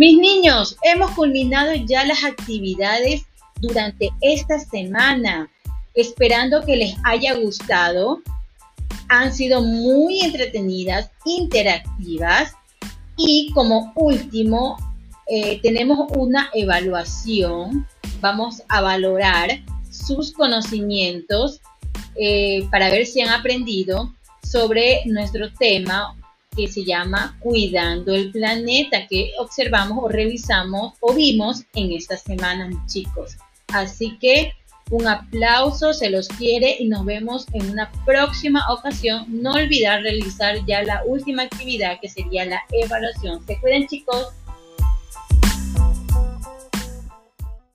Mis niños, hemos culminado ya las actividades durante esta semana, esperando que les haya gustado. Han sido muy entretenidas, interactivas y como último eh, tenemos una evaluación. Vamos a valorar sus conocimientos eh, para ver si han aprendido sobre nuestro tema que se llama Cuidando el Planeta, que observamos o revisamos o vimos en esta semana, chicos. Así que un aplauso, se los quiere y nos vemos en una próxima ocasión. No olvidar realizar ya la última actividad que sería la evaluación. Se cuiden chicos.